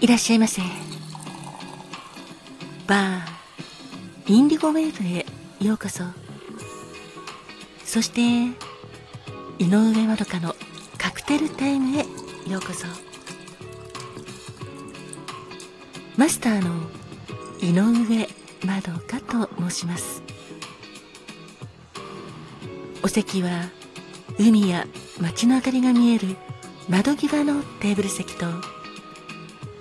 いらっしゃいませ。バーインディゴウェーブへようこそ。そして井上まどかのカクテルタイムへようこそ。マスターの井上まどかと申します。お席は海や街の明かりが見える窓際のテーブル席と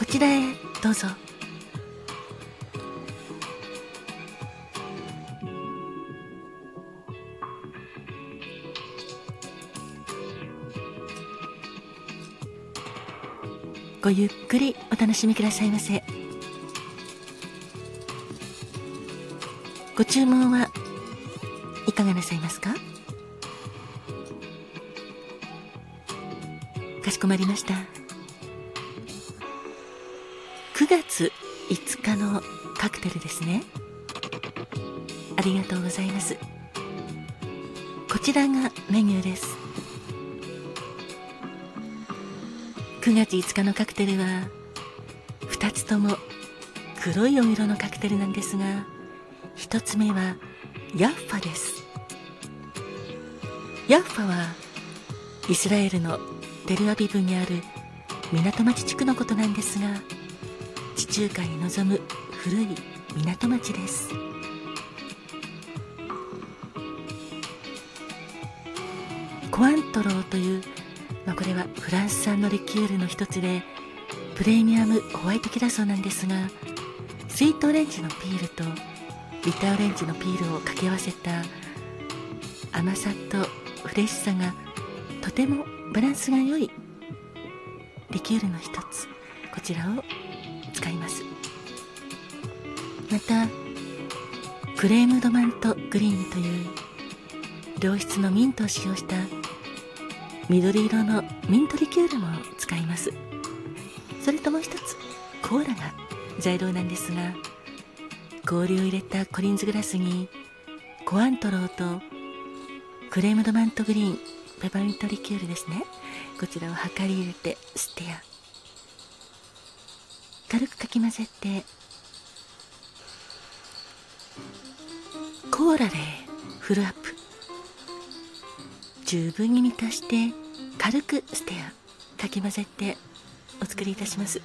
こちらへどうぞ。ごゆっくりお楽しみくださいませ。ご注文はいかがなさいますか？かしこまりました。5日のカクテルですね。ありがとうございます。こちらがメニューです。9月5日のカクテルは2つとも黒いお色のカクテルなんですが1つ目はヤッファです。ヤッファはイスラエルのテルアビブにある港町地区のことなんですが中海に臨む古い港町です。コアントローという、まあ、これはフランス産のリキュールの一つでプレミアムホワイトキラソなんですがスイートオレンジのピールとビターオレンジのピールを掛け合わせた甘さとフレッシュさがとてもバランスが良いリキュールの一つ。こちらを使います。またクレームドマントグリーンという良質のミントを使用した緑色のミントリキュールも使います。それともう一つコーラが材料なんですが氷を入れたコリンズグラスにコアントローとクレームドマントグリーンペパミントリキュールですね。こちらを量り入れてステア軽くかき混ぜて。コーラでフルアップ。十分に満たして軽くステアかき混ぜてお作りいたします。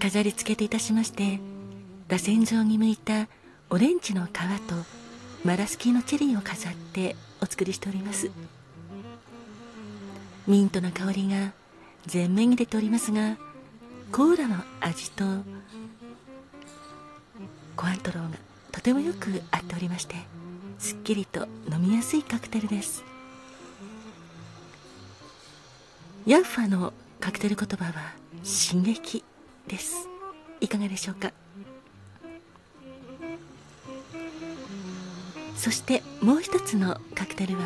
飾り付けていたしまして螺旋状に向いたオレンジの皮とマラスキーのチェリーを飾ってお作りしております。ミントの香りが前面に出ておりますがコーラの味とコアントローがとてもよく合っておりましてすっきりと飲みやすいカクテルです。ヤッファのカクテル言葉は刺激です。いかがでしょうか？そしてもう一つのカクテルは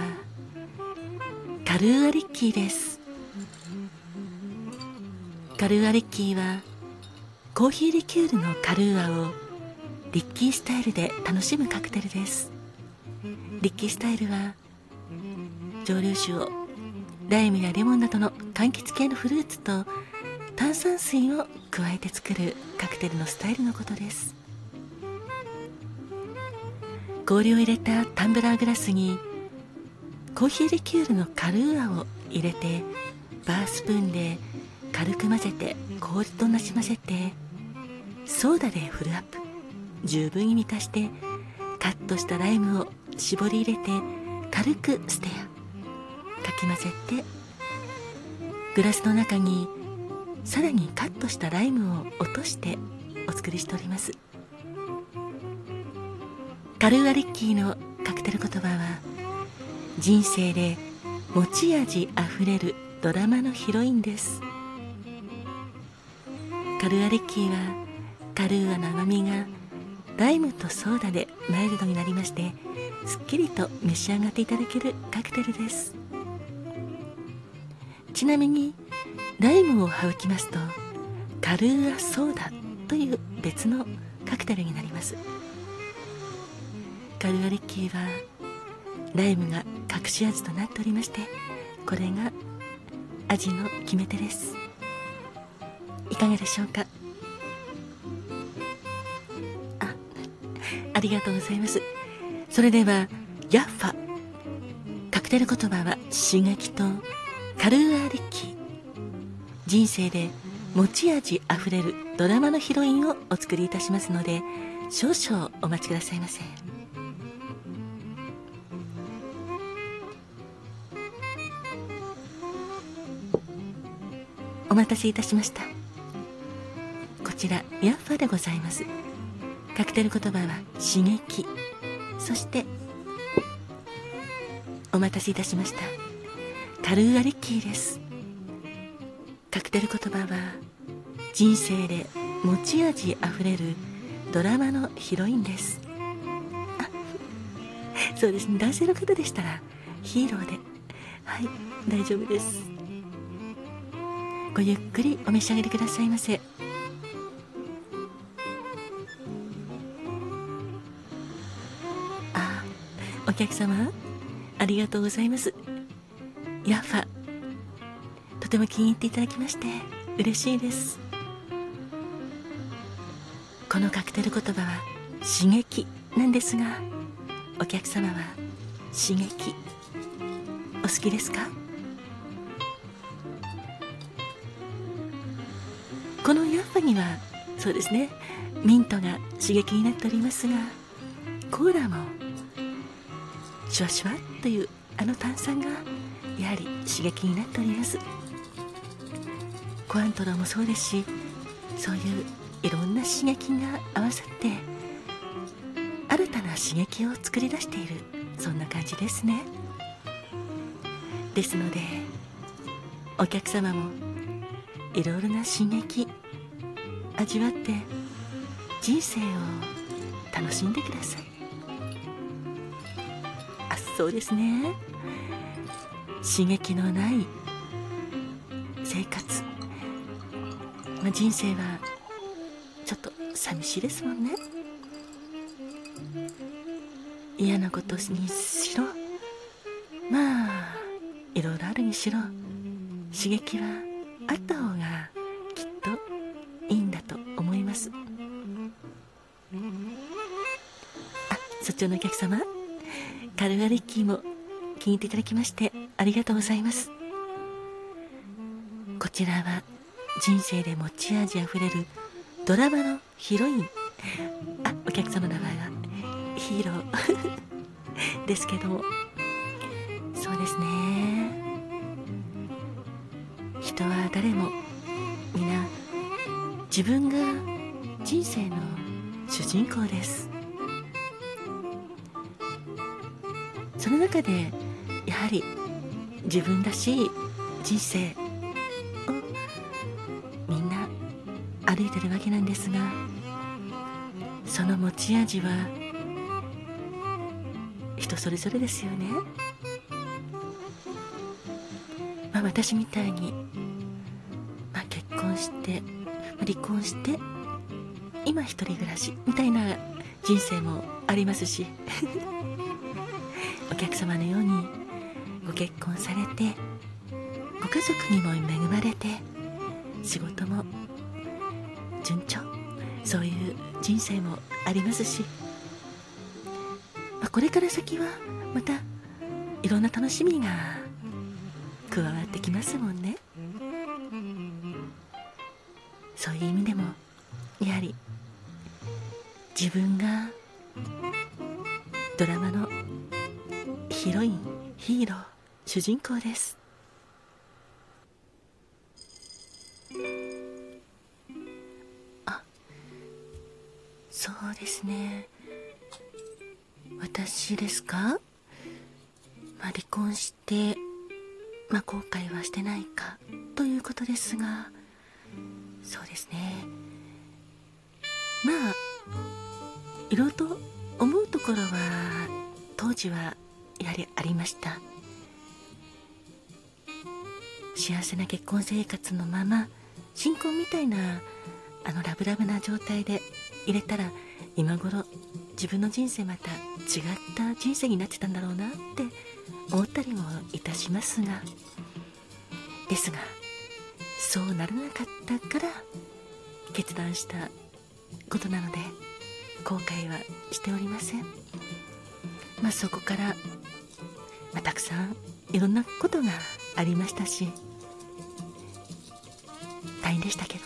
カルーアリッキーです。カルーアリッキーはコーヒーリキュールのカルーアをリッキースタイルで楽しむカクテルです。リッキースタイルは蒸留酒をライムやレモンなどの柑橘系のフルーツと炭酸水を加えて作るカクテルのスタイルのことです。氷を入れたタンブラーグラスにコーヒーリキュールのカルーアを入れてバースプーンで軽く混ぜて氷となじませてソーダでフルアップ。十分に満たしてカットしたライムを絞り入れて軽くステア。かき混ぜてグラスの中にさらにカットしたライムを落としてお作りしております。カルーアリッキーのカクテル言葉は人生で持ち味あふれるドラマのヒロインです。カルアリッキーはカルーアの甘みがライムとソーダでマイルドになりましてすっきりと召し上がっていただけるカクテルです。ちなみにライムを省きますとカルーアソーダという別のカクテルになります。カルアリッキーはライムが隠し味となっておりましてこれが味の決め手です。かがでしょうか？あありがとうございます。それではヤッファ。カクテル言葉は刺激とカルーアリッキ。ー人生で持ち味あふれるドラマのヒロインをお作りいたしますので少々お待ちくださいませ。お待たせいたしました。ちらヤッファでございます。カクテル言葉は刺激。そしてお待たせいたしました。カルーアリッキーです。カクテル言葉は人生で持ち味あふれるドラマのヒロインです。あそうですね。男性の方でしたらヒーローで。はい大丈夫です。ごゆっくりお召し上がりくださいませ。客様ありがとうございます。ヤッファとても気に入っていただきまして嬉しいです。このカクテル言葉は刺激なんですがお客様は刺激。お好きですか？このヤッファにはそうですねミントが刺激になっておりますがコーラもシュワシュワというあの炭酸がやはり刺激になっております。コアントロもそうですしそういういろんな刺激が合わさって新たな刺激を作り出しているそんな感じですね。ですのでお客様もいろいろな刺激味わって人生を楽しんでください。そうですね。刺激のない生活。まあ、人生はちょっと寂しいですもんね。嫌なことにしろ。まあいろいろあるにしろ。刺激はあった方がきっといいんだと思います。あそちらのお客様。カルガリッキーも気に入っていただきましてありがとうございます。こちらは人生で持ち味あふれるドラマのヒロイン。あお客様の名前がヒーロー。ですけども。そうですね。人は誰も皆自分が人生の主人公です。その中でやはり自分らしい人生をみんな歩いてるわけなんですがその持ち味は人それぞれですよね、まあ、私みたいに、まあ、結婚して離婚して今一人暮らしみたいな人生もありますし。客様のようにご結婚されてご家族にも恵まれて仕事も順調そういう人生もありますし、まあ、これから先はまたいろんな楽しみが加わってきますもんね。そういう意味でもやはり自分がドラマのヒロインヒーロー主人公です。あそうですね。私ですか、まあ、離婚して、まあ、後悔はしてないかということですがそうですね。まあいろいろと思うところは当時はやはりありました。幸せな結婚生活のまま新婚みたいなあのラブラブな状態で入れたら今頃自分の人生また違った人生になってたんだろうなって思ったりもいたしますが。ですがそうならなかったから決断したことなので後悔はしておりません。まあそこから、まあ、たくさんいろんなことがありましたし大変でしたけど。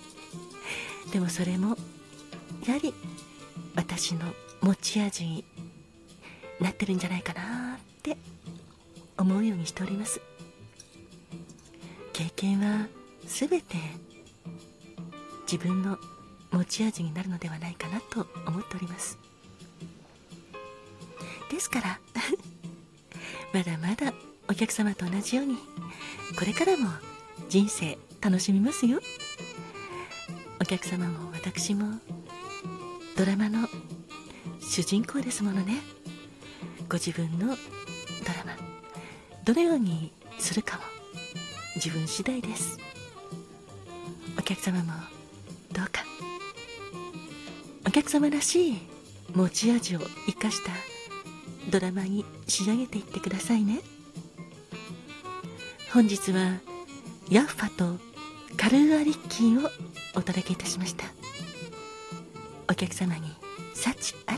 でもそれもやはり私の持ち味になってるんじゃないかなって思うようにしております。経験は全て自分の持ち味になるのではないかなと思っております。ですからまだまだお客様と同じようにこれからも人生楽しみますよ。お客様も私もドラマの主人公ですものね。ご自分のドラマどのようにするかも自分次第です。お客様もどうか。お客様らしい持ち味を生かしたドラマに仕上げていってくださいね。本日はヤッファとカルーアリッキーをお届けいたしました。お客様に幸あ